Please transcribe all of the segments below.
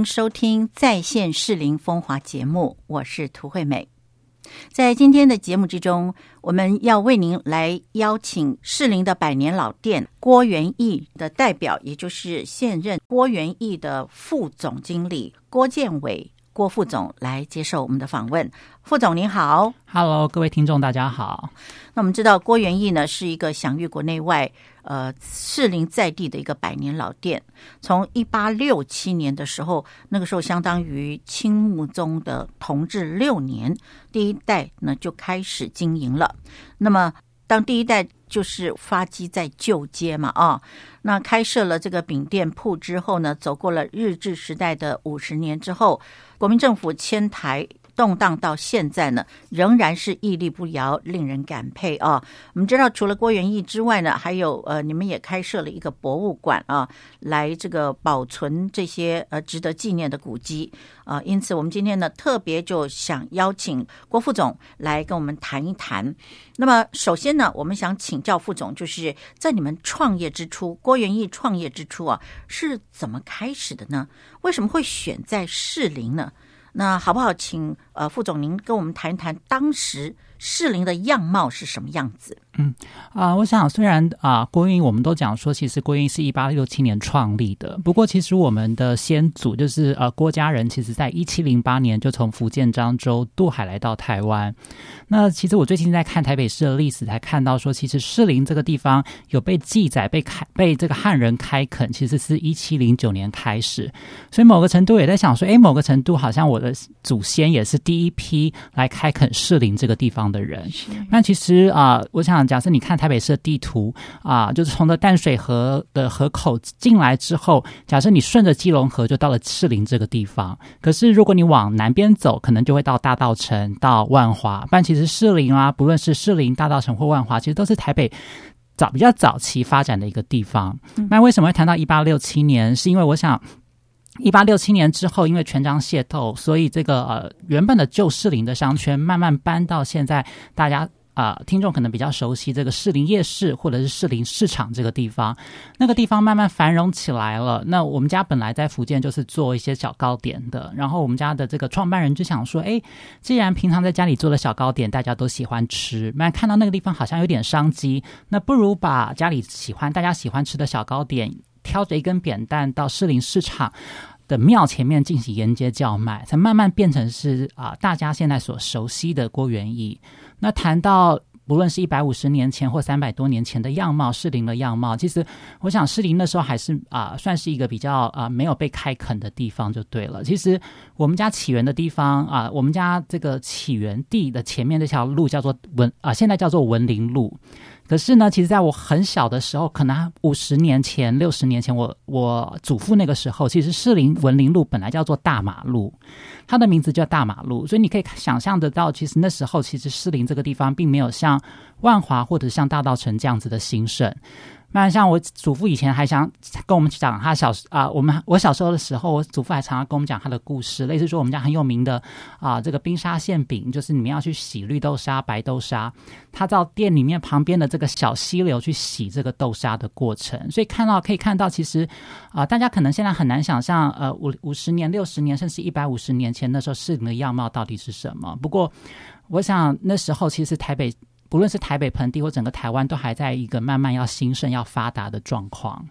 您收听在线适龄风华节目，我是涂惠美。在今天的节目之中，我们要为您来邀请适龄的百年老店郭元义的代表，也就是现任郭元义的副总经理郭建伟。郭副总来接受我们的访问。副总您好，Hello，各位听众大家好。那我们知道郭元义呢是一个享誉国内外、呃适龄在地的一个百年老店。从一八六七年的时候，那个时候相当于清穆宗的同治六年，第一代呢就开始经营了。那么当第一代就是发迹在旧街嘛，啊，那开设了这个饼店铺之后呢，走过了日治时代的五十年之后。国民政府迁台动荡到现在呢，仍然是屹立不摇，令人感佩啊！我们知道，除了郭元义之外呢，还有呃，你们也开设了一个博物馆啊，来这个保存这些呃值得纪念的古迹啊。因此，我们今天呢，特别就想邀请郭副总来跟我们谈一谈。那么，首先呢，我们想请教副总，就是在你们创业之初，郭元义创业之初啊，是怎么开始的呢？为什么会选在士林呢？那好不好，请呃副总您跟我们谈一谈当时适龄的样貌是什么样子？嗯啊，我想虽然啊，郭英我们都讲说，其实郭英是一八六七年创立的。不过，其实我们的先祖就是呃郭家人，其实在一七零八年就从福建漳州渡海来到台湾。那其实我最近在看台北市的历史，才看到说，其实士林这个地方有被记载被开被这个汉人开垦，其实是一七零九年开始。所以某个程度也在想说，哎，某个程度好像我的祖先也是第一批来开垦士林这个地方的人。那其实啊，我想。假设你看台北市的地图啊，就是从的淡水河的河口进来之后，假设你顺着基隆河就到了士林这个地方。可是如果你往南边走，可能就会到大道城、到万华。但其实士林啊，不论是士林、大道城或万华，其实都是台北早比较早期发展的一个地方。那为什么会谈到一八六七年？是因为我想，一八六七年之后，因为全章械斗，所以这个呃原本的旧士林的商圈慢慢搬到现在大家。啊，听众可能比较熟悉这个士林夜市或者是士林市场这个地方，那个地方慢慢繁荣起来了。那我们家本来在福建就是做一些小糕点的，然后我们家的这个创办人就想说，哎，既然平常在家里做的小糕点大家都喜欢吃，那看到那个地方好像有点商机，那不如把家里喜欢大家喜欢吃的小糕点，挑着一根扁担到士林市场的庙前面进行沿街叫卖，才慢慢变成是啊大家现在所熟悉的郭元义。那谈到不论是一百五十年前或三百多年前的样貌，适龄的样貌，其实我想适龄的时候还是啊，算是一个比较啊没有被开垦的地方就对了。其实我们家起源的地方啊，我们家这个起源地的前面这条路叫做文啊，现在叫做文林路。可是呢，其实在我很小的时候，可能五十年前、六十年前，我我祖父那个时候，其实士林文林路本来叫做大马路，它的名字叫大马路，所以你可以想象得到，其实那时候其实士林这个地方并没有像万华或者像大道城这样子的兴盛。那像我祖父以前还想跟我们讲他小时啊，我们我小时候的时候，我祖父还常常跟我们讲他的故事，类似说我们家很有名的啊，这个冰沙馅饼，就是你们要去洗绿豆沙、白豆沙，他到店里面旁边的这个小溪流去洗这个豆沙的过程，所以看到可以看到，其实啊，大家可能现在很难想象，呃，五五十年、六十年，甚至一百五十年前那时候市林的样貌到底是什么。不过，我想那时候其实台北。不论是台北盆地或整个台湾，都还在一个慢慢要兴盛、要发达的状况。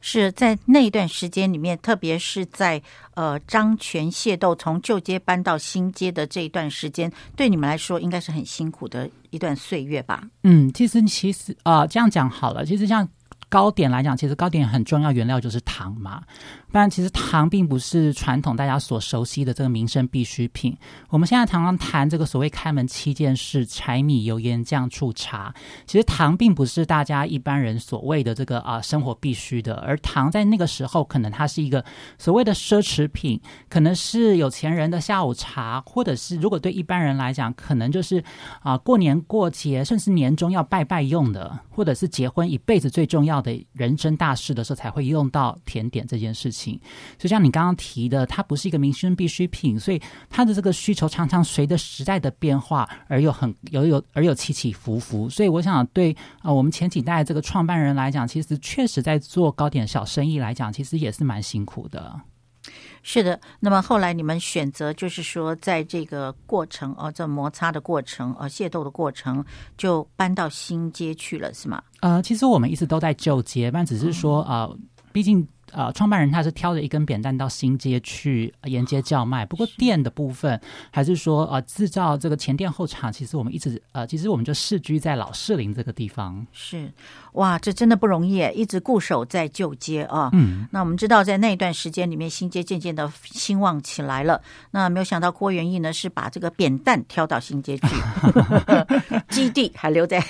是在那一段时间里面，特别是在呃张权械斗从旧街搬到新街的这一段时间，对你们来说应该是很辛苦的一段岁月吧？嗯，其实其实啊，这样讲好了，其实像糕点来讲，其实糕点很重要原料就是糖嘛。不然，其实糖并不是传统大家所熟悉的这个民生必需品。我们现在常常谈这个所谓开门七件事：柴米油盐酱醋茶。其实糖并不是大家一般人所谓的这个啊生活必须的，而糖在那个时候可能它是一个所谓的奢侈品，可能是有钱人的下午茶，或者是如果对一般人来讲，可能就是啊过年过节，甚至年终要拜拜用的，或者是结婚一辈子最重要的人生大事的时候才会用到甜点这件事情。就像你刚刚提的，它不是一个民生必需品，所以它的这个需求常常随着时代的变化而又很有有而有起起伏伏。所以我想，对啊，我们前几代这个创办人来讲，其实确实在做糕点小生意来讲，其实也是蛮辛苦的。是的，那么后来你们选择就是说，在这个过程哦，这摩擦的过程哦，械斗的过程，就搬到新街去了，是吗？呃，其实我们一直都在旧街，但只是说呃，毕竟。呃，创办人他是挑着一根扁担到新街去沿街叫卖。不过店的部分，还是说呃制造这个前店后厂，其实我们一直呃，其实我们就世居在老士林这个地方。是，哇，这真的不容易，一直固守在旧街啊。嗯，那我们知道，在那一段时间里面，新街渐渐的兴旺起来了。那没有想到郭元义呢，是把这个扁担挑到新街去，基地还留在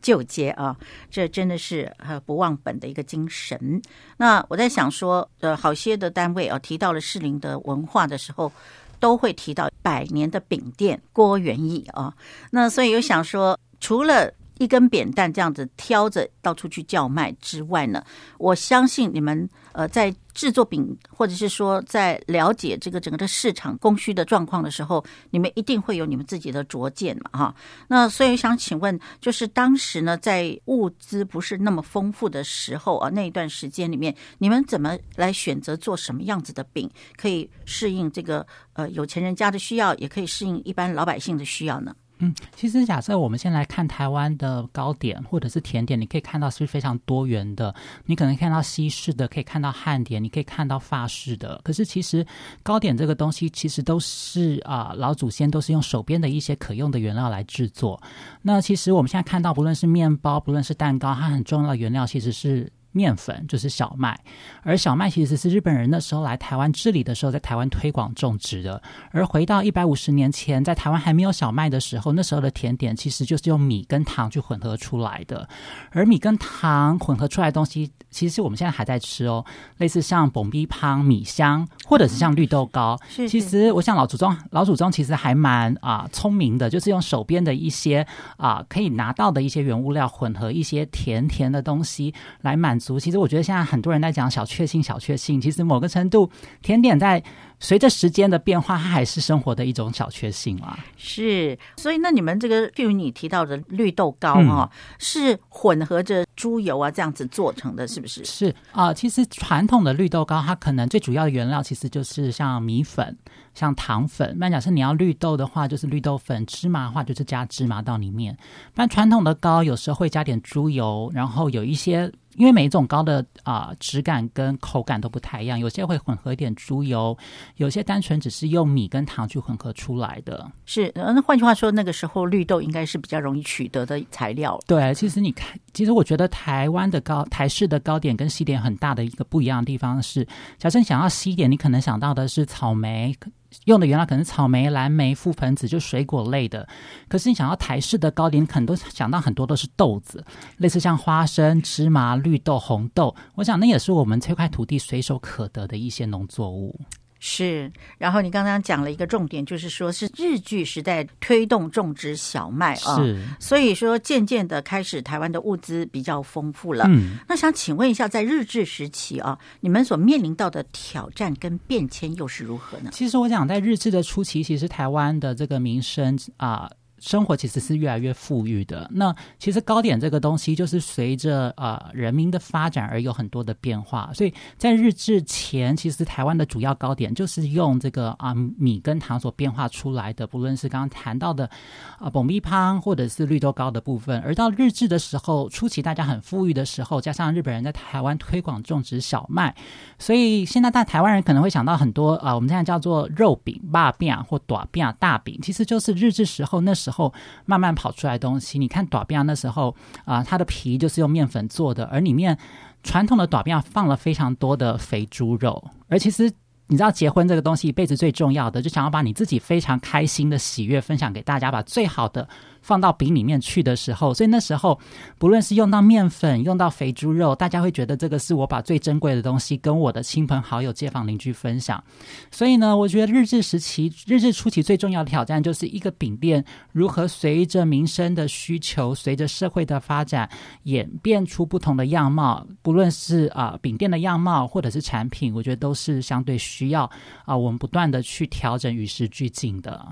旧街啊。这真的是呃不忘本的一个精神。那我在。想说，呃，好些的单位啊，提到了士林的文化的时候，都会提到百年的饼店郭元义啊。那所以有想说，除了。一根扁担这样子挑着到处去叫卖之外呢，我相信你们呃在制作饼或者是说在了解这个整个的市场供需的状况的时候，你们一定会有你们自己的拙见嘛哈。那所以想请问，就是当时呢在物资不是那么丰富的时候啊，那一段时间里面，你们怎么来选择做什么样子的饼，可以适应这个呃有钱人家的需要，也可以适应一般老百姓的需要呢？嗯，其实假设我们先来看台湾的糕点或者是甜点，你可以看到是非常多元的。你可能看到西式的，可以看到汉点，你可以看到法式的。可是其实糕点这个东西，其实都是啊老祖先都是用手边的一些可用的原料来制作。那其实我们现在看到，不论是面包，不论是蛋糕，它很重要的原料其实是。面粉就是小麦，而小麦其实是日本人那时候来台湾治理的时候，在台湾推广种植的。而回到一百五十年前，在台湾还没有小麦的时候，那时候的甜点其实就是用米跟糖去混合出来的。而米跟糖混合出来的东西，其实我们现在还在吃哦，类似像蹦逼汤、米香，或者是像绿豆糕。其实我想老祖宗老祖宗其实还蛮啊聪明的，就是用手边的一些啊可以拿到的一些原物料，混合一些甜甜的东西来满足。其实我觉得现在很多人在讲小确幸，小确幸。其实某个程度，甜点在随着时间的变化，它还是生活的一种小确幸啊。是，所以那你们这个，譬如你提到的绿豆糕啊，是混合着猪油啊这样子做成的，是不是？是啊，其实传统的绿豆糕，它可能最主要的原料其实就是像米粉、像糖粉。那假设你要绿豆的话，就是绿豆粉；芝麻的话，就是加芝麻到里面。但传统的糕有时候会加点猪油，然后有一些。因为每一种糕的啊质感跟口感都不太一样，有些会混合一点猪油，有些单纯只是用米跟糖去混合出来的。是，那换句话说，那个时候绿豆应该是比较容易取得的材料。对，其实你看，其实我觉得台湾的糕，台式的糕点跟西点很大的一个不一样的地方是，假设你想要西点，你可能想到的是草莓。用的原来可能草莓、蓝莓、覆盆子，就水果类的。可是你想要台式的糕点，可能都想到很多都是豆子，类似像花生、芝麻、绿豆、红豆。我想那也是我们这块土地随手可得的一些农作物。是，然后你刚刚讲了一个重点，就是说是日据时代推动种植小麦啊，是，所以说渐渐的开始台湾的物资比较丰富了。嗯，那想请问一下，在日治时期啊，你们所面临到的挑战跟变迁又是如何呢？其实我想在日治的初期，其实台湾的这个民生啊。生活其实是越来越富裕的。那其实糕点这个东西，就是随着呃人民的发展而有很多的变化。所以在日治前，其实台湾的主要糕点就是用这个啊米跟糖所变化出来的，不论是刚刚谈到的啊蹦米汤或者是绿豆糕的部分。而到日治的时候，初期大家很富裕的时候，加上日本人在台湾推广种植小麦，所以现在在台湾人可能会想到很多啊，我们现在叫做肉饼、大饼或短饼、大饼，其实就是日治时候那时。时候慢慢跑出来东西，你看短边那时候啊，它的皮就是用面粉做的，而里面传统的短边放了非常多的肥猪肉，而其实你知道结婚这个东西一辈子最重要的，就想要把你自己非常开心的喜悦分享给大家，把最好的。放到饼里面去的时候，所以那时候不论是用到面粉、用到肥猪肉，大家会觉得这个是我把最珍贵的东西跟我的亲朋好友、街坊邻居分享。所以呢，我觉得日治时期、日治初期最重要的挑战，就是一个饼店如何随着民生的需求、随着社会的发展演变出不同的样貌。不论是啊饼店的样貌，或者是产品，我觉得都是相对需要啊我们不断的去调整、与时俱进的。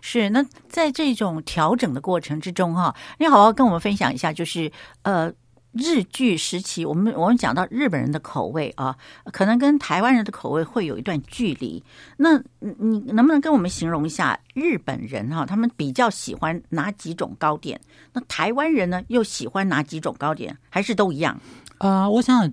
是，那在这种调整的过程之中，哈，你好好跟我们分享一下，就是呃，日剧时期，我们我们讲到日本人的口味啊，可能跟台湾人的口味会有一段距离。那你能不能跟我们形容一下日本人哈，他们比较喜欢哪几种糕点？那台湾人呢，又喜欢哪几种糕点？还是都一样？呃，我想，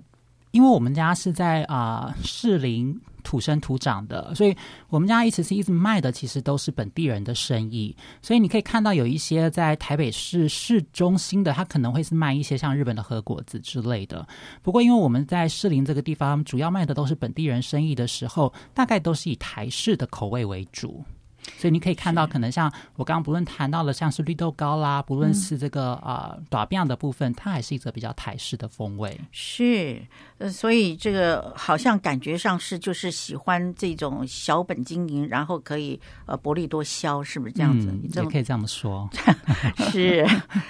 因为我们家是在啊士林。土生土长的，所以我们家一直是一直卖的，其实都是本地人的生意。所以你可以看到有一些在台北市市中心的，他可能会是卖一些像日本的和果子之类的。不过因为我们在士林这个地方，主要卖的都是本地人生意的时候，大概都是以台式的口味为主。所以你可以看到，可能像我刚刚不论谈到了，像是绿豆糕啦，不论是这个啊短辫的部分，它还是一个比较台式的风味。是，呃，所以这个好像感觉上是就是喜欢这种小本经营，然后可以呃薄利多销，是不是这样子？也可以这么说。是，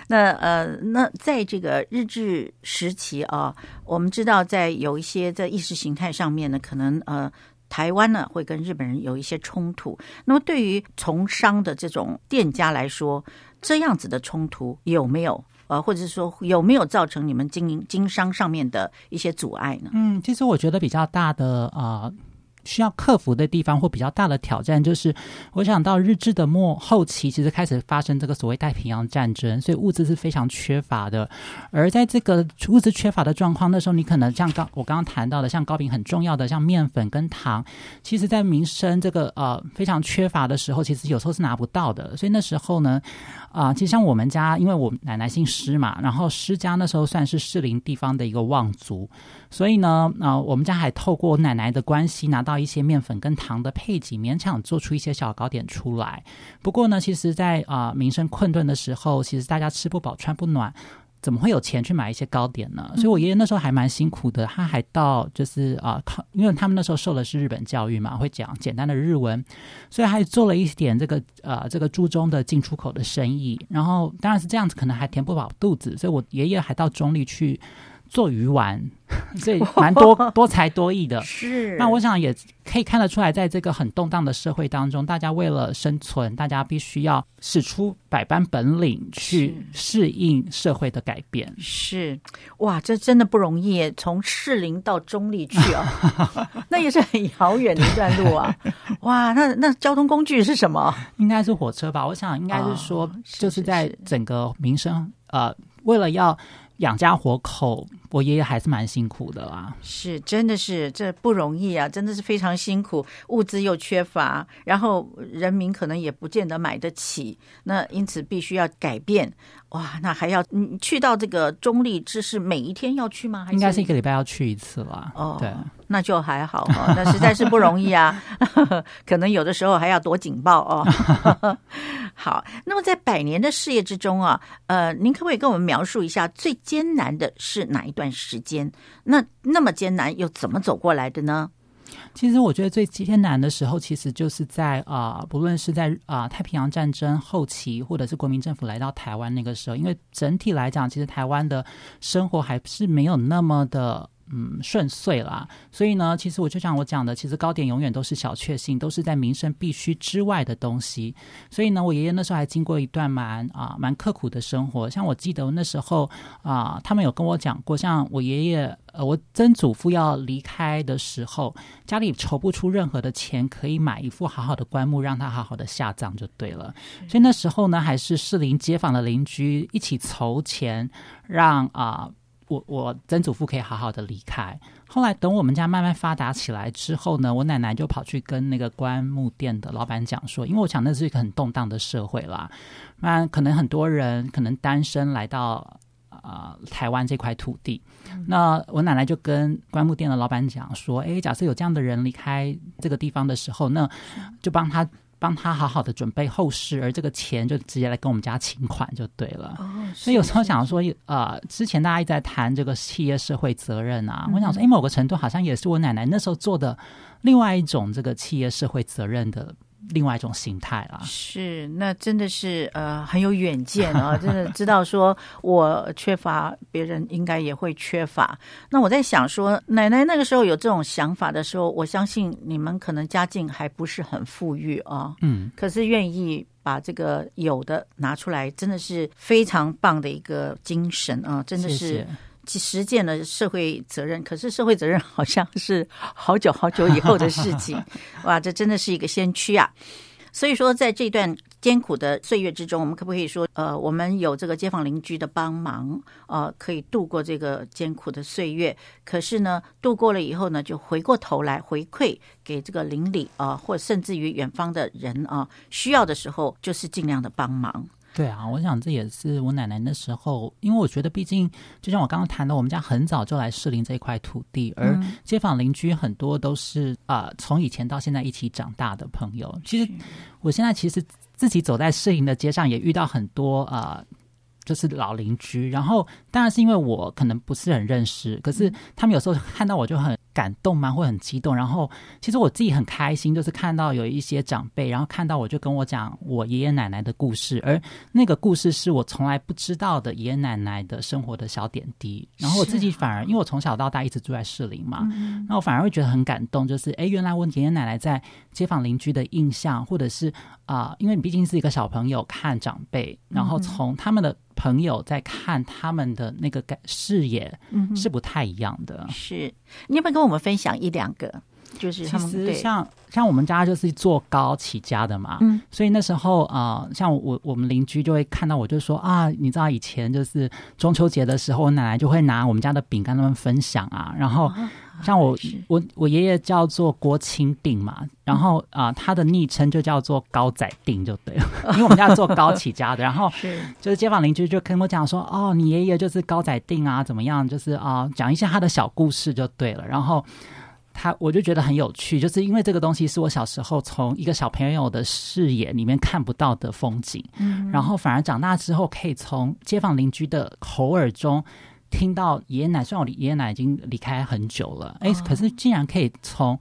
那呃，那在这个日治时期啊，我们知道在有一些在意识形态上面呢，可能呃。台湾呢会跟日本人有一些冲突，那么对于从商的这种店家来说，这样子的冲突有没有？呃，或者是说有没有造成你们经营经商上面的一些阻碍呢？嗯，其实我觉得比较大的啊。需要克服的地方或比较大的挑战，就是我想到日治的末后期，其实开始发生这个所谓太平洋战争，所以物资是非常缺乏的。而在这个物资缺乏的状况，那时候你可能像刚我刚刚谈到的，像糕饼很重要的，像面粉跟糖，其实在民生这个呃非常缺乏的时候，其实有时候是拿不到的。所以那时候呢，啊，其实像我们家，因为我奶奶姓施嘛，然后施家那时候算是士林地方的一个望族，所以呢，啊，我们家还透过奶奶的关系拿到。一些面粉跟糖的配给，勉强做出一些小糕点出来。不过呢，其实，在啊民生困顿的时候，其实大家吃不饱穿不暖，怎么会有钱去买一些糕点呢？所以我爷爷那时候还蛮辛苦的，他还到就是啊靠，因为他们那时候受的是日本教育嘛，会讲简单的日文，所以还做了一点这个呃这个猪中的进出口的生意。然后当然是这样子，可能还填不饱肚子，所以我爷爷还到中立去。做鱼丸，所以蛮多 多才多艺的。是，那我想也可以看得出来，在这个很动荡的社会当中，大家为了生存，大家必须要使出百般本领去适应社会的改变。是，哇，这真的不容易，从士林到中立去啊，那也是很遥远的一段路啊。哇，那那交通工具是什么？应该是火车吧？我想应该是说，就是在整个民生呃，为了要。养家活口，我爷爷还是蛮辛苦的啦。是，真的是这不容易啊，真的是非常辛苦，物资又缺乏，然后人民可能也不见得买得起，那因此必须要改变。哇，那还要你去到这个中立，这是每一天要去吗？应该是一个礼拜要去一次吧。哦，对，那就还好哦，那实在是不容易啊，可能有的时候还要躲警报哦。好，那么在百年的事业之中啊，呃，您可不可以跟我们描述一下最艰难的是哪一段时间？那那么艰难又怎么走过来的呢？其实我觉得最艰难的时候，其实就是在啊，不论是在啊太平洋战争后期，或者是国民政府来到台湾那个时候，因为整体来讲，其实台湾的生活还是没有那么的。嗯，顺遂啦。所以呢，其实我就像我讲的，其实糕点永远都是小确幸，都是在民生必须之外的东西。所以呢，我爷爷那时候还经过一段蛮啊蛮刻苦的生活。像我记得那时候啊，他们有跟我讲过，像我爷爷呃，我曾祖父要离开的时候，家里筹不出任何的钱可以买一副好好的棺木，让他好好的下葬就对了。所以那时候呢，还是适龄街坊的邻居一起筹钱，让啊。我我曾祖父可以好好的离开。后来等我们家慢慢发达起来之后呢，我奶奶就跑去跟那个棺木店的老板讲说，因为我想那是一个很动荡的社会啦，那可能很多人可能单身来到啊台湾这块土地，那我奶奶就跟棺木店的老板讲说，哎，假设有这样的人离开这个地方的时候，那就帮他。帮他好好的准备后事，而这个钱就直接来跟我们家请款就对了。哦，所以有时候想说，呃，之前大家一直在谈这个企业社会责任啊，我想说，哎，某个程度好像也是我奶奶那时候做的另外一种这个企业社会责任的。另外一种形态啦，是那真的是呃很有远见啊，真的知道说我缺乏，别人应该也会缺乏。那我在想说，奶奶那个时候有这种想法的时候，我相信你们可能家境还不是很富裕啊，嗯，可是愿意把这个有的拿出来，真的是非常棒的一个精神啊，真的是。实践了社会责任，可是社会责任好像是好久好久以后的事情，哇，这真的是一个先驱啊！所以说，在这段艰苦的岁月之中，我们可不可以说，呃，我们有这个街坊邻居的帮忙，呃，可以度过这个艰苦的岁月？可是呢，度过了以后呢，就回过头来回馈给这个邻里啊，或甚至于远方的人啊，需要的时候，就是尽量的帮忙。对啊，我想这也是我奶奶那时候，因为我觉得，毕竟就像我刚刚谈的，我们家很早就来适龄这一块土地，而街坊邻居很多都是啊，从以前到现在一起长大的朋友。其实我现在其实自己走在适龄的街上，也遇到很多啊。就是老邻居，然后当然是因为我可能不是很认识，可是他们有时候看到我就很感动吗，会很激动。然后其实我自己很开心，就是看到有一些长辈，然后看到我就跟我讲我爷爷奶奶的故事，而那个故事是我从来不知道的爷爷奶奶的生活的小点滴。然后我自己反而因为我从小到大一直住在士林嘛，那我反而会觉得很感动，就是哎，原来我爷爷奶奶在街坊邻居的印象，或者是啊，因为你毕竟是一个小朋友看长辈，然后从他们的。朋友在看他们的那个感视野，是不太一样的。是，你要不要跟我们分享一两个？就是其实像像我们家就是做糕起家的嘛，嗯，所以那时候啊，像我我们邻居就会看到我，就说啊，你知道以前就是中秋节的时候，我奶奶就会拿我们家的饼干他们分享啊，然后。像我我我爷爷叫做郭清定嘛，然后啊，他的昵称就叫做高仔定就对了，因为我们家做高起家的，然后就是街坊邻居就跟我讲说，哦，你爷爷就是高仔定啊，怎么样？就是啊，讲一些他的小故事就对了。然后他我就觉得很有趣，就是因为这个东西是我小时候从一个小朋友的视野里面看不到的风景，嗯，然后反而长大之后可以从街坊邻居的口耳中。听到爷爷奶，虽然我爷爷奶已经离开很久了，哎，可是竟然可以从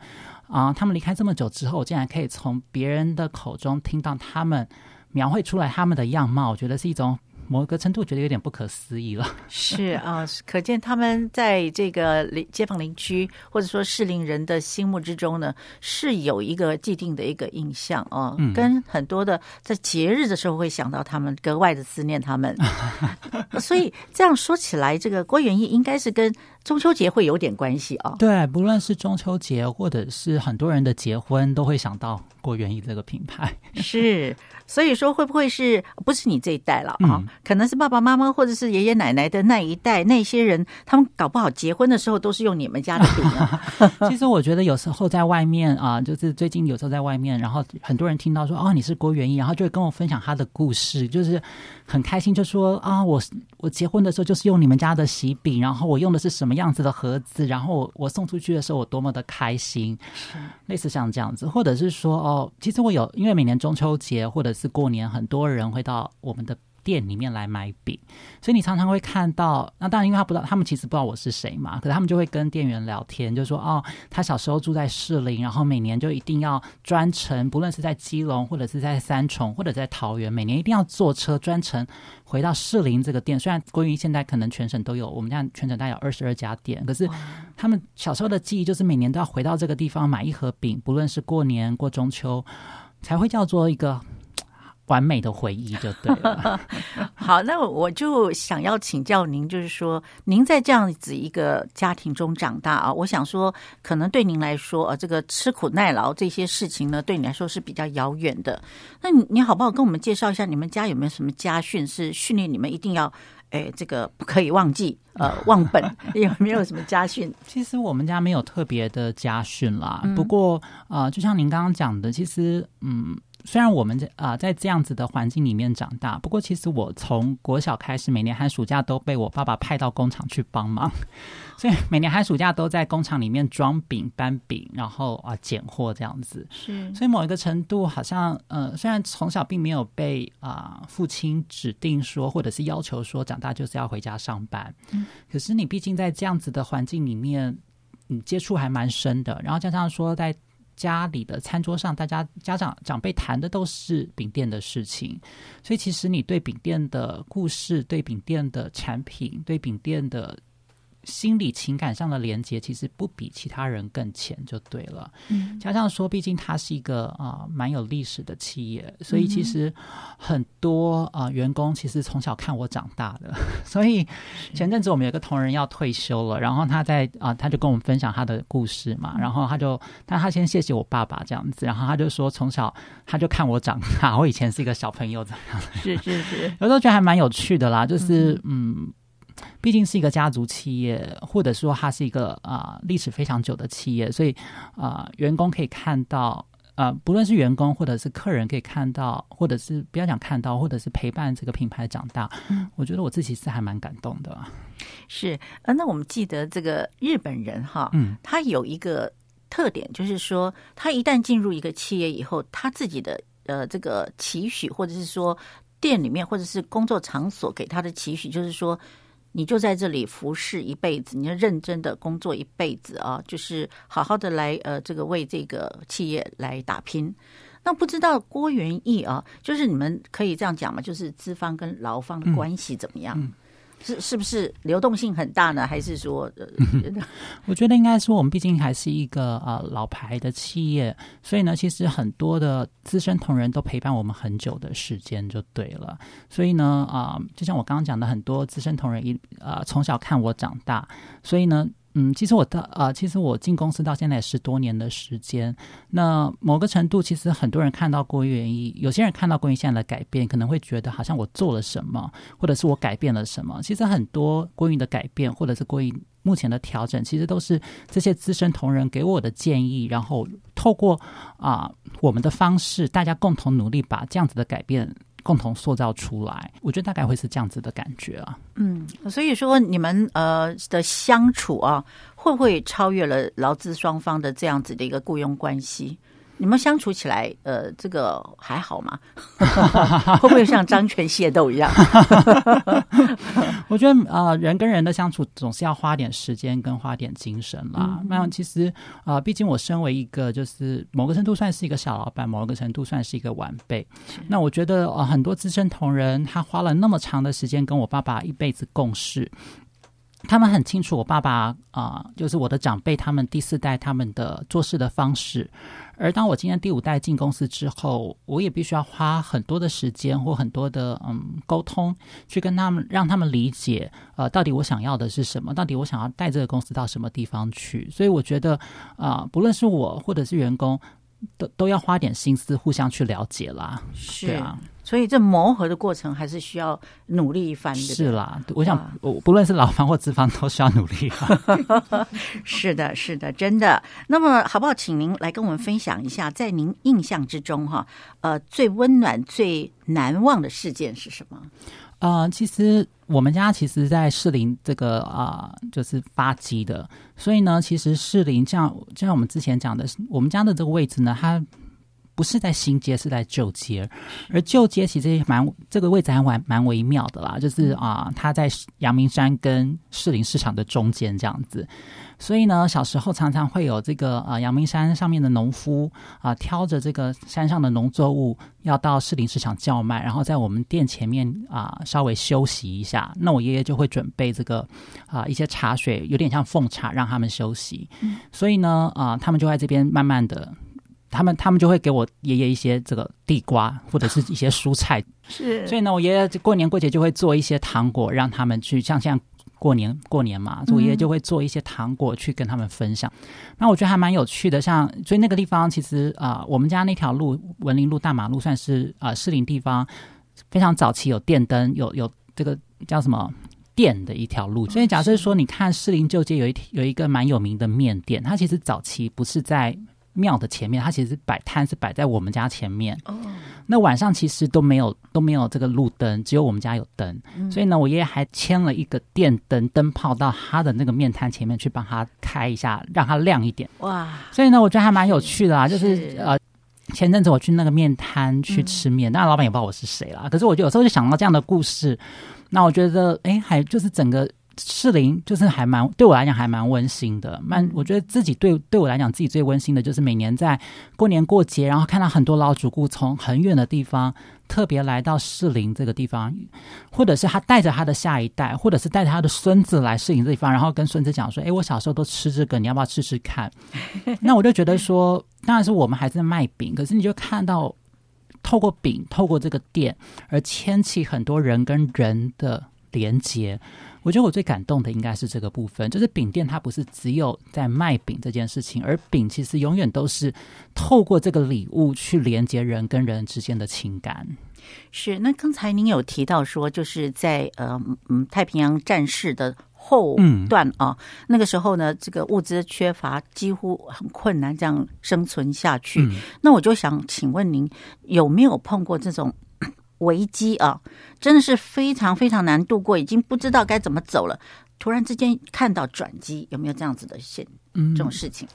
啊，他们离开这么久之后，竟然可以从别人的口中听到他们描绘出来他们的样貌，我觉得是一种。某个程度觉得有点不可思议了。是啊，可见他们在这个邻街坊邻居或者说适龄人的心目之中呢，是有一个既定的一个印象哦。嗯。跟很多的在节日的时候会想到他们，格外的思念他们。所以这样说起来，这个郭元义应该是跟中秋节会有点关系啊。对，不论是中秋节或者是很多人的结婚，都会想到郭元义这个品牌。是。所以说，会不会是不是你这一代了啊？可能是爸爸妈妈或者是爷爷奶奶的那一代，那些人他们搞不好结婚的时候都是用你们家的饼。其实我觉得有时候在外面啊，就是最近有时候在外面，然后很多人听到说哦你是郭元义，然后就会跟我分享他的故事，就是很开心，就说啊我我结婚的时候就是用你们家的喜饼，然后我用的是什么样子的盒子，然后我送出去的时候我多么的开心，类似像这样子，或者是说哦，其实我有因为每年中秋节或者是过年，很多人会到我们的店里面来买饼，所以你常常会看到。那当然，因为他不知道，他们其实不知道我是谁嘛。可是他们就会跟店员聊天，就说：“哦，他小时候住在士林，然后每年就一定要专程，不论是在基隆或者是在三重或者在桃园，每年一定要坐车专程回到士林这个店。虽然关于现在可能全省都有，我们家全省大概有二十二家店，可是他们小时候的记忆就是每年都要回到这个地方买一盒饼，不论是过年过中秋，才会叫做一个。”完美的回忆就对了。好，那我就想要请教您，就是说，您在这样子一个家庭中长大啊，我想说，可能对您来说，呃，这个吃苦耐劳这些事情呢，对你来说是比较遥远的。那你你好不好跟我们介绍一下，你们家有没有什么家训是训练你们一定要，哎，这个不可以忘记，呃，忘本 有没有什么家训？其实我们家没有特别的家训啦，不过呃，就像您刚刚讲的，其实嗯。虽然我们这啊在这样子的环境里面长大，不过其实我从国小开始，每年寒暑假都被我爸爸派到工厂去帮忙，所以每年寒暑假都在工厂里面装饼、搬饼，然后啊拣货这样子。是，所以某一个程度，好像呃，虽然从小并没有被啊父亲指定说，或者是要求说长大就是要回家上班，嗯，可是你毕竟在这样子的环境里面，嗯，接触还蛮深的，然后加上说在。家里的餐桌上，大家家长长辈谈的都是饼店的事情，所以其实你对饼店的故事、对饼店的产品、对饼店的心理情感上的连接其实不比其他人更浅，就对了。嗯，加上说，毕竟它是一个啊蛮有历史的企业，所以其实很多啊员工其实从小看我长大的。所以前阵子我们有个同仁要退休了，然后他在啊他就跟我们分享他的故事嘛，然后他就但他先谢谢我爸爸这样子，然后他就说从小他就看我长大，我以前是一个小朋友怎样。是是是，有时候觉得还蛮有趣的啦，就是嗯。毕竟是一个家族企业，或者说它是一个啊历史非常久的企业，所以啊员工可以看到，呃不论是员工或者是客人可以看到，或者是不要讲看到，或者是陪伴这个品牌长大，我觉得我自己是还蛮感动的。是呃，那我们记得这个日本人哈，嗯，他有一个特点，就是说他一旦进入一个企业以后，他自己的呃这个期许，或者是说店里面或者是工作场所给他的期许，就是说。你就在这里服侍一辈子，你要认真的工作一辈子啊，就是好好的来呃，这个为这个企业来打拼。那不知道郭元义啊，就是你们可以这样讲嘛，就是资方跟劳方的关系怎么样？是是不是流动性很大呢？还是说，我觉得应该说，我们毕竟还是一个呃老牌的企业，所以呢，其实很多的资深同仁都陪伴我们很久的时间就对了。所以呢，啊，就像我刚刚讲的，很多资深同仁一呃从小看我长大，所以呢。嗯，其实我到啊，其实我进公司到现在十多年的时间。那某个程度，其实很多人看到郭元一，有些人看到郭元现在的改变，可能会觉得好像我做了什么，或者是我改变了什么。其实很多郭云的改变，或者是郭云目前的调整，其实都是这些资深同仁给我的建议，然后透过啊我们的方式，大家共同努力，把这样子的改变。共同塑造出来，我觉得大概会是这样子的感觉啊。嗯，所以说你们呃的相处啊，会不会超越了劳资双方的这样子的一个雇佣关系？你们相处起来，呃，这个还好吗？会不会像张权械斗一样？我觉得啊，人跟人的相处总是要花点时间跟花点精神啦。那其实啊，毕竟我身为一个就是某个程度算是一个小老板，某个程度算是一个晚辈。那我觉得啊，很多资深同仁他花了那么长的时间跟我爸爸一辈子共事。他们很清楚我爸爸啊，就是我的长辈，他们第四代他们的做事的方式。而当我今天第五代进公司之后，我也必须要花很多的时间或很多的嗯沟通，去跟他们让他们理解呃到底我想要的是什么，到底我想要带这个公司到什么地方去。所以我觉得啊，不论是我或者是员工。都都要花点心思，互相去了解啦。是啊，所以这磨合的过程还是需要努力一番的。是啦，我想，我不论是老方或资方，都需要努力。是的，是的，真的。那么，好不好？请您来跟我们分享一下，在您印象之中，哈，呃，最温暖、最难忘的事件是什么？呃，其实我们家其实，在士林这个啊，就是发机的，所以呢，其实士林像就像我们之前讲的，我们家的这个位置呢，它不是在新街，是在旧街，而旧街其实蛮这个位置还蛮蛮微妙的啦，就是啊，它在阳明山跟士林市场的中间这样子。所以呢，小时候常常会有这个啊，阳明山上面的农夫啊，挑着这个山上的农作物，要到士林市场叫卖，然后在我们店前面啊稍微休息一下。那我爷爷就会准备这个啊一些茶水，有点像奉茶，让他们休息。所以呢，啊，他们就在这边慢慢的，他们他们就会给我爷爷一些这个地瓜 或者是一些蔬菜。是。所以呢，我爷爷过年过节就会做一些糖果，让他们去像像。过年过年嘛，我爷爷就会做一些糖果去跟他们分享。那我觉得还蛮有趣的，像所以那个地方其实啊，我们家那条路文林路大马路算是啊士林地方非常早期有电灯，有有这个叫什么店的一条路。所以假设说你看士林旧街有一有一个蛮有名的面店，它其实早期不是在。庙的前面，它其实摆摊是摆在我们家前面。哦，那晚上其实都没有都没有这个路灯，只有我们家有灯。所以呢，我爷爷还牵了一个电灯灯泡到他的那个面摊前面去帮他开一下，让它亮一点。哇！所以呢，我觉得还蛮有趣的啊。就是呃，前阵子我去那个面摊去吃面，当然老板也不知道我是谁啦。可是我就有时候就想到这样的故事，那我觉得哎，还就是整个。士林就是还蛮对我来讲还蛮温馨的，蛮我觉得自己对对我来讲自己最温馨的就是每年在过年过节，然后看到很多老主顾从很远的地方特别来到适龄这个地方，或者是他带着他的下一代，或者是带着他的孙子来适龄这地方，然后跟孙子讲说：“哎，我小时候都吃这个，你要不要吃吃看？” 那我就觉得说，当然是我们还在卖饼，可是你就看到透过饼，透过这个店而牵起很多人跟人的连接。我觉得我最感动的应该是这个部分，就是饼店它不是只有在卖饼这件事情，而饼其实永远都是透过这个礼物去连接人跟人之间的情感。是，那刚才您有提到说，就是在呃嗯太平洋战事的后段啊，那个时候呢，这个物资缺乏，几乎很困难这样生存下去。那我就想请问您，有没有碰过这种？危机啊，真的是非常非常难度过，已经不知道该怎么走了。突然之间看到转机，有没有这样子的现这种事情？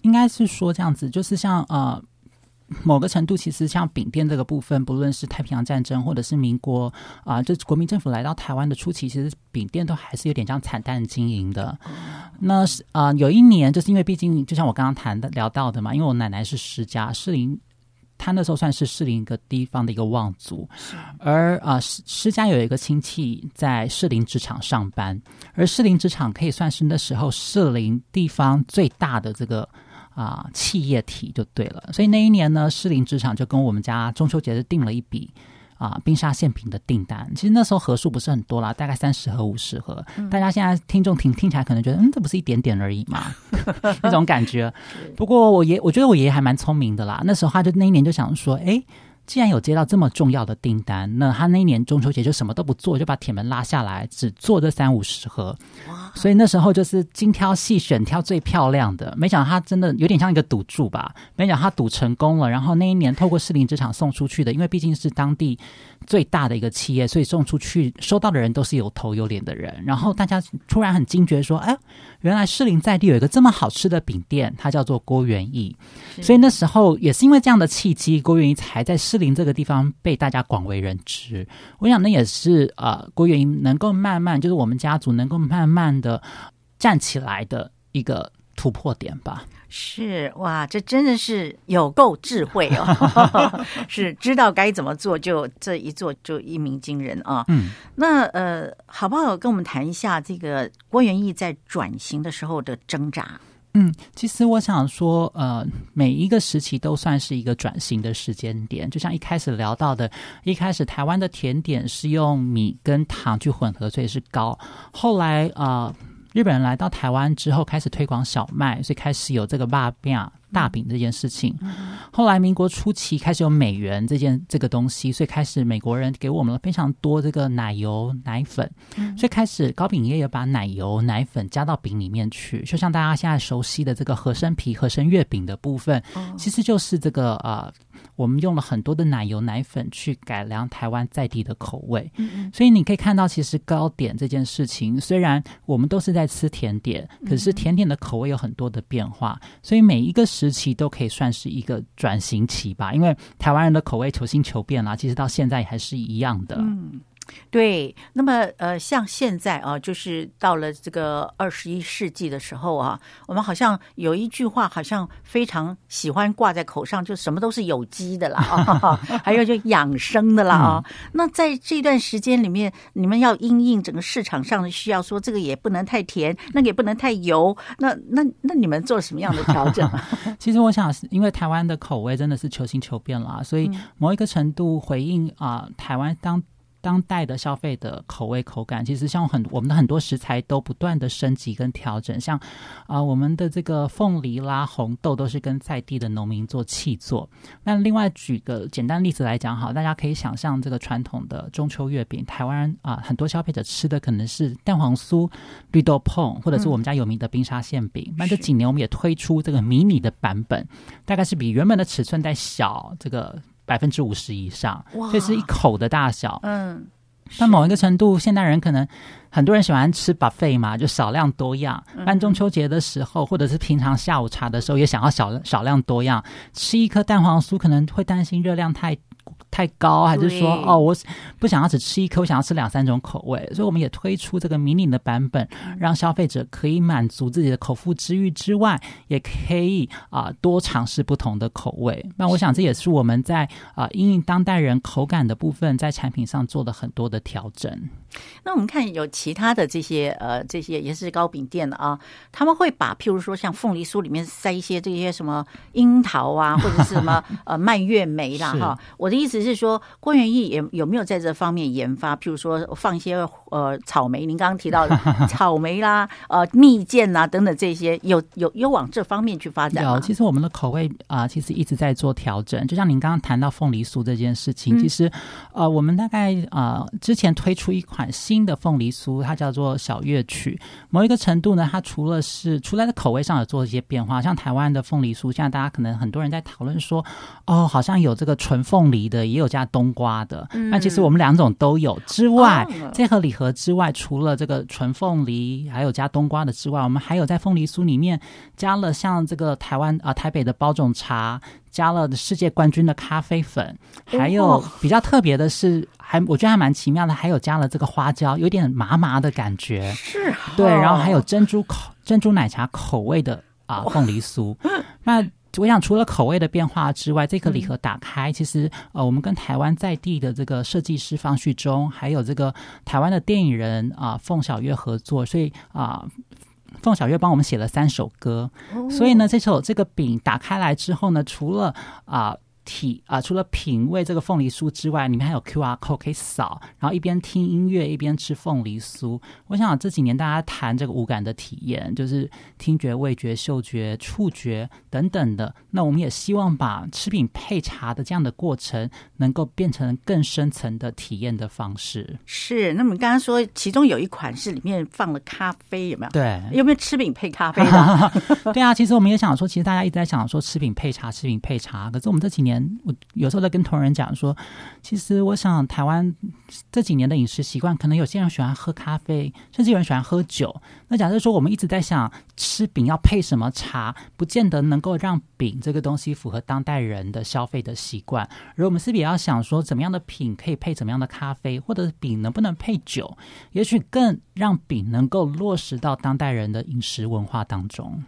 应该是说这样子，就是像呃某个程度，其实像饼店这个部分，不论是太平洋战争或者是民国啊，就国民政府来到台湾的初期，其实饼店都还是有点像惨淡经营的。那是啊，有一年就是因为毕竟就像我刚刚谈的聊到的嘛，因为我奶奶是施家士林。他那时候算是士林一个地方的一个望族，而啊施施家有一个亲戚在士林职场上班，而士林职场可以算是那时候士林地方最大的这个啊企业体就对了，所以那一年呢，士林职场就跟我们家中秋节是订了一笔。啊，冰沙馅饼的订单，其实那时候盒数不是很多啦，大概三十盒、五十盒。大家现在听众听听起来可能觉得，嗯，这不是一点点而已嘛，那种感觉。不过我爷，我觉得我爷爷还蛮聪明的啦。那时候他就那一年就想说，哎。既然有接到这么重要的订单，那他那一年中秋节就什么都不做，就把铁门拉下来，只做这三五十盒。所以那时候就是精挑细选，挑最漂亮的。没想到他真的有点像一个赌注吧？没想到他赌成功了。然后那一年透过士林职场送出去的，因为毕竟是当地最大的一个企业，所以送出去收到的人都是有头有脸的人。然后大家突然很惊觉说：“哎，原来士林在地有一个这么好吃的饼店，它叫做郭元义。”所以那时候也是因为这样的契机，郭元义才在士。林这个地方被大家广为人知，我想那也是呃郭元英能够慢慢，就是我们家族能够慢慢的站起来的一个突破点吧。是哇，这真的是有够智慧哦，是知道该怎么做，就这一做就一鸣惊人啊。嗯，那呃，好不好跟我们谈一下这个郭元义在转型的时候的挣扎？嗯，其实我想说，呃，每一个时期都算是一个转型的时间点。就像一开始聊到的，一开始台湾的甜点是用米跟糖去混合，所以是糕。后来啊，日本人来到台湾之后，开始推广小麦，所以开始有这个霸饼。大饼这件事情，后来民国初期开始有美元这件这个东西，所以开始美国人给我们了非常多这个奶油奶粉，所以开始糕饼业也把奶油奶粉加到饼里面去，就像大家现在熟悉的这个和生皮、和生月饼的部分，其实就是这个呃，我们用了很多的奶油奶粉去改良台湾在地的口味，所以你可以看到，其实糕点这件事情，虽然我们都是在吃甜点，可是甜点的口味有很多的变化，所以每一个。时期都可以算是一个转型期吧，因为台湾人的口味求新求变啦，其实到现在还是一样的。嗯。对，那么呃，像现在啊，就是到了这个二十一世纪的时候啊，我们好像有一句话，好像非常喜欢挂在口上，就什么都是有机的啦，啊，还有就养生的啦啊。那在这段时间里面，你们要因应整个市场上的需要，说这个也不能太甜，那个也不能太油，那那那你们做什么样的调整？其实我想，因为台湾的口味真的是求新求变啦，所以某一个程度回应啊，台湾当。当代的消费的口味口感，其实像很我们的很多食材都不断的升级跟调整，像啊我们的这个凤梨啦、红豆都是跟在地的农民做契作。那另外举个简单例子来讲，好，大家可以想象这个传统的中秋月饼，台湾啊很多消费者吃的可能是蛋黄酥、绿豆碰，或者是我们家有名的冰沙馅饼。那这几年我们也推出这个迷你的版本，大概是比原本的尺寸再小这个。百分之五十以上，这是一口的大小。嗯，但某一个程度，现代人可能很多人喜欢吃 buffet 嘛，就少量多样。办中秋节的时候，或者是平常下午茶的时候，也想要少少量多样。吃一颗蛋黄酥可能会担心热量太。太太高，还是说哦，我不想要只吃一颗，我想要吃两三种口味，所以我们也推出这个迷你的版本，让消费者可以满足自己的口腹之欲之外，也可以啊、多尝试不同的口味。那我想这也是我们在啊因应当代人口感的部分，在产品上做了很多的调整。那我们看有其他的这些呃这些也是糕饼店的啊，他们会把譬如说像凤梨酥里面塞一些这些什么樱桃啊，或者是什么 呃蔓越莓啦哈。我的意思是说，郭元义也有没有在这方面研发？譬如说放一些呃草莓，您刚刚提到的 草莓啦、呃蜜饯啦等等这些，有有有往这方面去发展有，其实我们的口味啊、其实一直在做调整。就像您刚刚谈到凤梨酥这件事情，嗯其实呃，我们大概啊之前推出一款新的凤梨酥，它叫做小乐曲。某一个程度呢，它除了是除了在口味上有做一些变化，像台湾的凤梨酥，现在大家可能很多人在讨论说，哦，好像有这个纯凤梨的，也有加冬瓜的。那其实我们两种都有之外，哦这盒礼盒之外，除了这个纯凤梨，还有加冬瓜的之外，我们还有在凤梨酥里面加了像这个台湾啊、呃台北的包种茶，加了世界冠军的咖啡粉，还有哦比较特别的是，还我觉得还蛮奇妙的，还有加了这个花椒，有点麻麻的感觉。是啊对，然后还有珍珠口珍珠奶茶口味的啊凤梨酥。那我想除了口味的变化之外，这个礼盒打开，其实呃，我们跟台湾在地的这个设计师方旭中，还有这个台湾的电影人啊、凤小月合作，所以啊。凤小月帮我们写了三首歌，所以呢，这首这个饼打开来之后呢，除了啊、体啊、除了品味这个凤梨酥之外，里面还有 Q R code 可以扫，然后一边听音乐一边吃凤梨酥。我想这几年大家谈这个五感的体验，就是听觉、味觉、嗅觉、触觉等等的。那我们也希望把吃品配茶的这样的过程，能够变成更深层的体验的方式。是。那么你刚刚说其中有一款是里面放了咖啡，有没有？对，有没有吃饼配咖啡的？对啊，其实我们也想说，其实大家一直在想说吃饼配茶，吃饼配茶。可是我们这几年，我有时候在跟同仁讲说，其实我想台湾这几年的饮食习惯，可能有些人喜欢喝咖啡，甚至有人喜欢喝酒。那假设说我们一直在想吃饼要配什么茶，不见得能够让饼这个东西符合当代人的消费的习惯。而我们是不是也要想说，怎么样的品可以配怎么样的咖啡，或者饼能不能配酒？也许更让饼能够落实到当代人的饮食文化当中。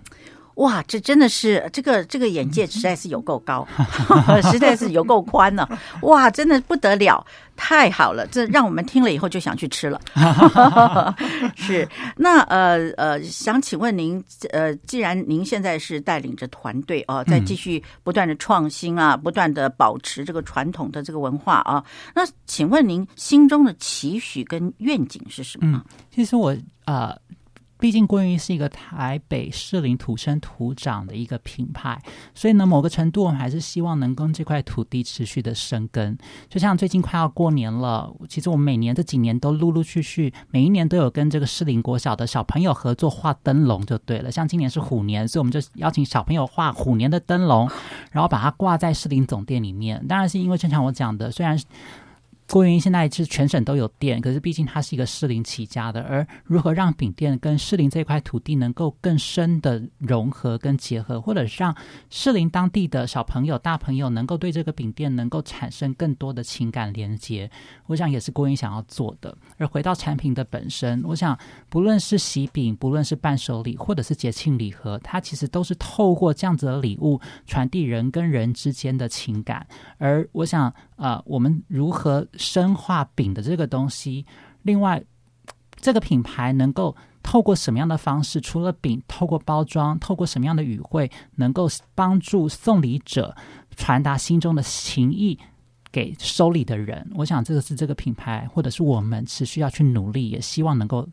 哇，这真的是这个这个眼界实在是有够高，实在是有够宽呢、哇，真的不得了，太好了，这让我们听了以后就想去吃了。是，那呃呃，想请问您，呃，既然您现在是带领着团队哦，在继续不断的创新啊，不断的保持这个传统的这个文化啊，那请问您心中的期许跟愿景是什么？其实我呃，毕竟郭云是一个台北士林土生土长的一个品牌，所以呢，某个程度我们还是希望能跟这块土地持续的生根。就像最近快要过年了，其实我们每年这几年都陆陆续续，每一年都有跟这个士林国小的小朋友合作画灯笼，就对了。像今年是虎年，所以我们就邀请小朋友画虎年的灯笼，然后把它挂在士林总店里面。当然是因为正常我讲的，虽然。郭云现在是全省都有店，可是毕竟它是一个士林起家的，而如何让饼店跟士林这块土地能够更深的融合跟结合，或者让士林当地的小朋友、大朋友能够对这个饼店能够产生更多的情感连接，我想也是郭云想要做的。而回到产品的本身，我想不论是喜饼，不论是伴手礼，或者是节庆礼盒，它其实都是透过这样子的礼物传递人跟人之间的情感。而我想，呃，我们如何深化饼的这个东西？另外，这个品牌能够透过什么样的方式？除了饼，透过包装，透过什么样的语汇，能够帮助送礼者传达心中的情意？给收礼的人，我想这个是这个品牌或者是我们持续要去努力，也希望能够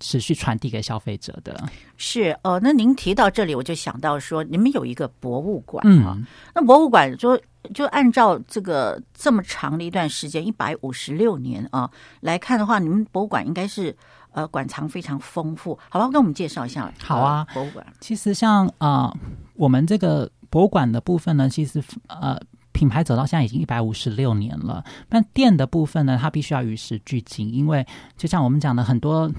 持续传递给消费者的。是哦，那您提到这里，我就想到说，你们有一个博物馆啊，嗯，那博物馆说，就按照这个这么长的一段时间，一百五十六年啊来看的话，你们博物馆应该是呃馆藏非常丰富，好吧？跟我们介绍一下。好啊呃博物馆其实像啊、呃我们这个博物馆的部分呢，其实呃。品牌走到现在已经一百五十六年了，但店的部分呢，它必须要与时俱进，因为就像我们讲的，很多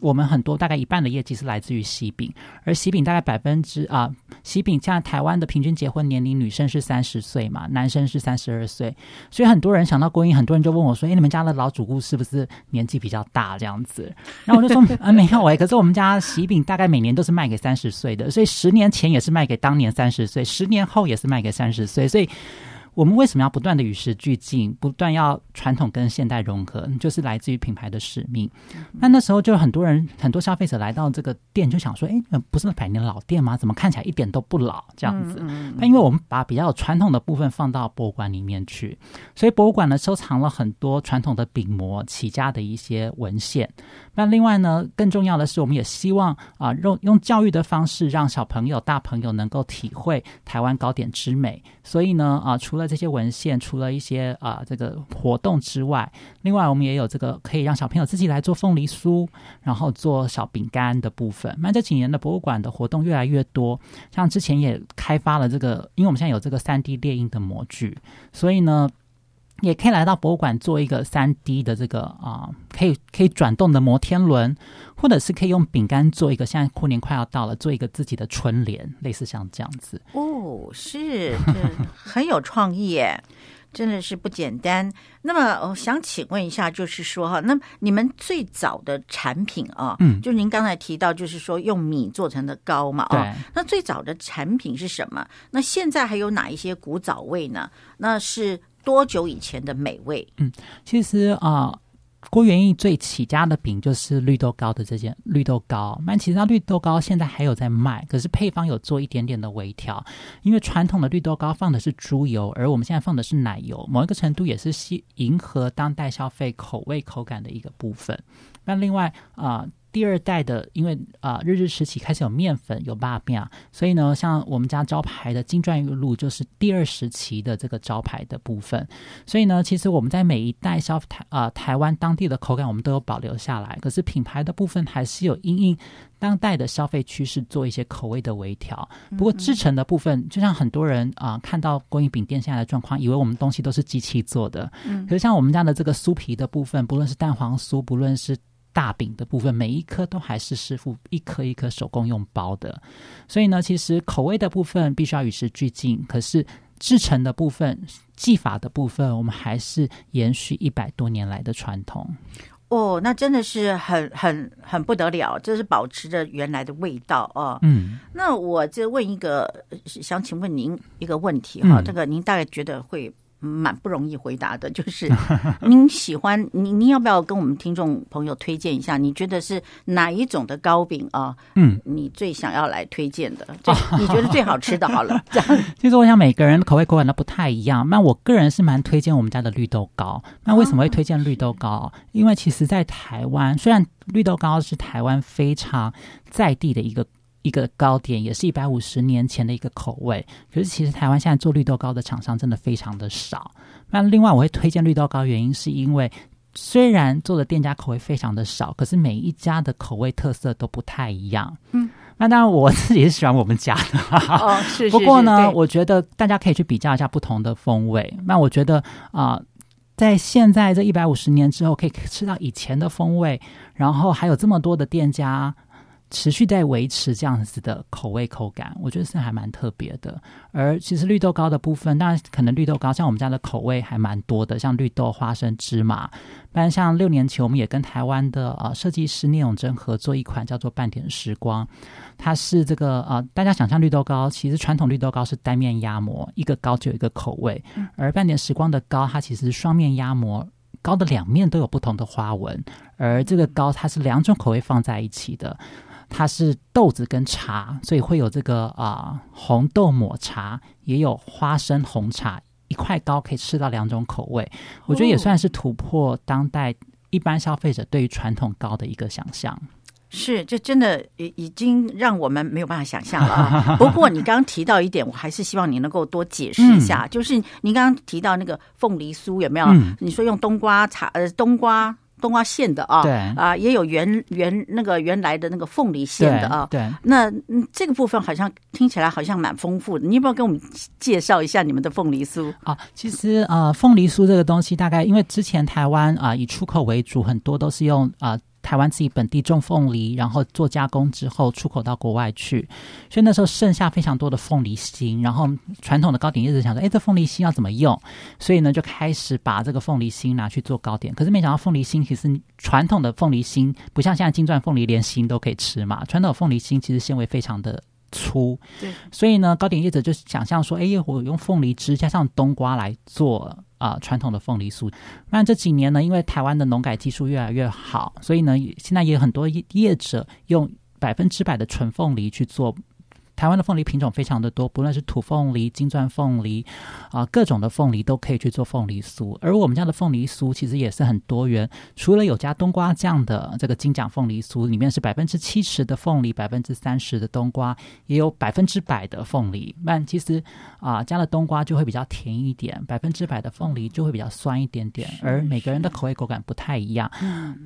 我们很多大概一半的业绩是来自于喜饼，而喜饼大概百分之啊，喜饼像台湾的平均结婚年龄，女生是三十岁嘛，男生是三十二岁，所以很多人想到郭英，很多人就问我说：“哎，你们家的老主顾是不是年纪比较大这样子？”然后我就说：“啊，没有哎，可是我们家喜饼大概每年都是卖给三十岁的，所以十年前也是卖给当年三十岁，十年后也是卖给三十岁，所以。”我们为什么要不断的与时俱进，不断要传统跟现代融合，就是来自于品牌的使命。那那时候就很多人，很多消费者来到这个店，就想说：“哎，不是百年老店吗？怎么看起来一点都不老？”这样子。那因为我们把比较传统的部分放到博物馆里面去，所以博物馆呢收藏了很多传统的饼模起家的一些文献。那另外呢，更重要的是，我们也希望啊，用用教育的方式，让小朋友、大朋友能够体会台湾糕点之美。所以呢，啊，除了这些文献，除了一些啊这个活动之外，另外我们也有这个可以让小朋友自己来做凤梨酥，然后做小饼干的部分。那这几年的博物馆的活动越来越多，像之前也开发了这个，因为我们现在有这个三 D 猎鹰的模具，所以呢。也可以来到博物馆做一个三 D 的这个啊，可以可以转动的摩天轮，或者是可以用饼干做一个。现在过年快要到了，做一个自己的春联，类似像这样子。哦，是，很有创意耶，真的是不简单。那么我想请问一下，就是说哈，那你们最早的产品啊，嗯，就您刚才提到，就是说用米做成的糕嘛，啊，那最早的产品是什么？那现在还有哪一些古早味呢？那是。多久以前的美味？嗯，其实啊，郭元义最起家的饼就是绿豆糕的这件绿豆糕。那其实它绿豆糕现在还有在卖，可是配方有做一点点的微调。因为传统的绿豆糕放的是猪油，而我们现在放的是奶油，某一个程度也是吸迎合当代消费口味口感的一个部分。那另外啊。第二代的，因为啊，日治时期开始有面粉、有八面啊，所以呢，像我们家招牌的金钻玉露就是第二时期的这个招牌的部分。所以呢，其实我们在每一代消台啊台湾当地的口感，我们都有保留下来。可是品牌的部分还是有因应当代的消费趋势做一些口味的微调。不过制成的部分，就像很多人啊看到供应饼店现在的状况，以为我们东西都是机器做的。嗯。可是像我们家的这个酥皮的部分，不论是蛋黄酥，不论是大饼的部分，每一颗都还是师傅一颗一颗手工用包的，所以呢，其实口味的部分必须要与时俱进，可是制成的部分、技法的部分，我们还是延续一百多年来的传统。哦，那真的是很很很不得了，这是保持着原来的味道哦。嗯，那我就问一个，想请问您一个问题哈，这个您大概觉得会。蛮不容易回答的，就是您喜欢您您要不要跟我们听众朋友推荐一下？你觉得是哪一种的糕饼啊？嗯，你最想要来推荐的，最 你觉得最好吃的？好了，这样。其实我想每个人口味口感都不太一样。那我个人是蛮推荐我们家的绿豆糕。那为什么会推荐绿豆糕？因为其实，在台湾，虽然绿豆糕是台湾非常在地的一个。一个糕点也是一百五十年前的一个口味，可是其实台湾现在做绿豆糕的厂商真的非常的少。那另外我会推荐绿豆糕，原因是因为虽然做的店家口味非常的少，可是每一家的口味特色都不太一样。嗯，那当然我自己是喜欢我们家的。哦，是。不过呢，我觉得大家可以去比较一下不同的风味。那我觉得啊，在现在这一百五十年之后，可以吃到以前的风味，然后还有这么多的店家。持续在维持这样子的口味口感，我觉得是还蛮特别的。而其实绿豆糕的部分，当然可能绿豆糕像我们家的口味还蛮多的，像绿豆、花生、芝麻。不然像六年前，我们也跟台湾的呃设计师聂永贞合作一款叫做半点时光，它是这个呃大家想象绿豆糕，其实传统绿豆糕是单面压模，一个糕只有一个口味，而半点时光的糕，它其实是双面压模，糕的两面都有不同的花纹，而这个糕它是两种口味放在一起的。它是豆子跟茶，所以会有这个啊红豆抹茶，也有花生红茶，一块糕可以吃到两种口味，我觉得也算是突破当代一般消费者对于传统糕的一个想象。是，这真的已已经让我们没有办法想象了。啊 不过你刚刚提到一点，我还是希望你能够多解释一下，就是您刚刚提到那个凤梨酥有没有？你说用冬瓜茶呃冬瓜。冬瓜馅的啊，对啊，也有原原那个原来的那个凤梨馅的啊，对。那这个部分好像听起来好像蛮丰富的，你要不要给我们介绍一下你们的凤梨酥啊？其实呃，凤梨酥这个东西大概因为之前台湾啊以出口为主，很多都是用啊。台湾自己本地种凤梨，然后做加工之后出口到国外去，所以那时候剩下非常多的凤梨心，然后传统的糕点一直想说，哎，这凤梨心要怎么用？所以呢，就开始把这个凤梨心拿去做糕点。可是没想到凤梨心其实传统的凤梨心不像现在金钻凤梨连心都可以吃嘛，传统凤梨心其实纤维非常的。粗，对，所以呢，糕点业者就想象说，哎，我用凤梨汁加上冬瓜来做啊，传统的凤梨酥。那这几年呢，因为台湾的农改技术越来越好，所以呢，现在也有很多业者用百分之百的纯凤梨去做。台湾的凤梨品种非常的多，不论是土凤梨、金钻凤梨，啊，各种的凤梨都可以去做凤梨酥。而我们家的凤梨酥其实也是很多元，除了有加冬瓜酱的这个金奖凤梨酥，里面是百分之七十的凤梨，百分之三十的冬瓜，也有百分之百的凤梨。但其实啊，加了冬瓜就会比较甜一点，百分之百的凤梨就会比较酸一点点。而每个人的口味口感不太一样，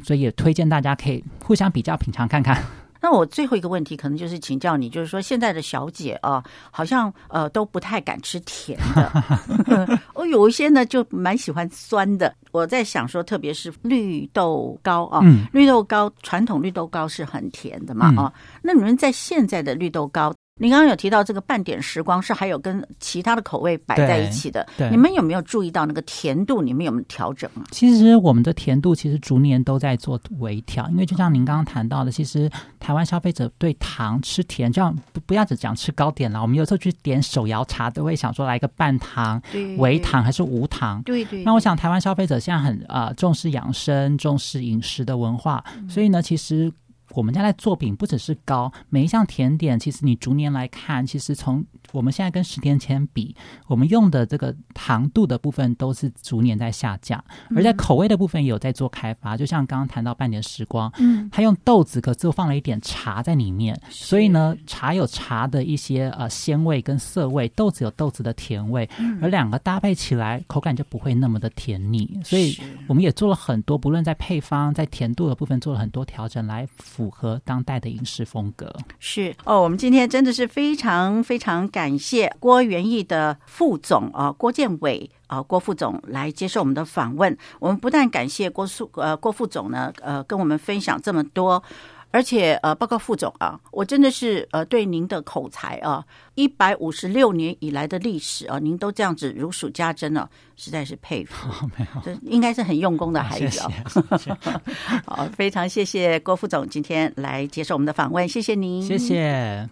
所以也推荐大家可以互相比较品尝看看。那我最后一个问题，可能就是请教你，就是说现在的小姐啊，好像呃都不太敢吃甜的，我 有一些呢就蛮喜欢酸的。我在想说，特别是绿豆糕啊，绿豆糕传统绿豆糕是很甜的嘛啊，那你们在现在的绿豆糕？您刚刚有提到这个半点时光是还有跟其他的口味摆在一起的，你们有没有注意到那个甜度？你们有没有调整啊？其实我们的甜度其实逐年都在做微调，因为就像您刚刚谈到的，其实台湾消费者对糖吃甜，这样不不要只讲吃糕点了，我们有时候去点手摇茶都会想说来一个半糖、微糖还是无糖。对对。那我想台湾消费者现在很啊重视养生、重视饮食的文化，所以呢，其实。我们家的作品，不只是糕，每一项甜点，其实你逐年来看，其实从我们现在跟十年前比，我们用的这个糖度的部分都是逐年在下降，而在口味的部分也有在做开发。就像刚刚谈到半年时光，嗯，它用豆子，可是放了一点茶在里面，所以呢，茶有茶的一些呃鲜味跟涩味，豆子有豆子的甜味，而两个搭配起来，口感就不会那么的甜腻。所以我们也做了很多，不论在配方在甜度的部分做了很多调整来。符合当代的饮食风格是哦，我们今天真的是非常非常感谢郭元义的副总啊，郭建伟啊，郭副总来接受我们的访问。我们不但感谢郭副呃郭副总呢，呃，跟我们分享这么多。而且呃，报告副总啊，我真的是呃，对您的口才啊，一百五十六年以来的历史啊，您都这样子如数家珍了，实在是佩服。没有，这应该是很用功的孩子啊。好，非常谢谢郭副总今天来接受我们的访问，谢谢您，谢谢。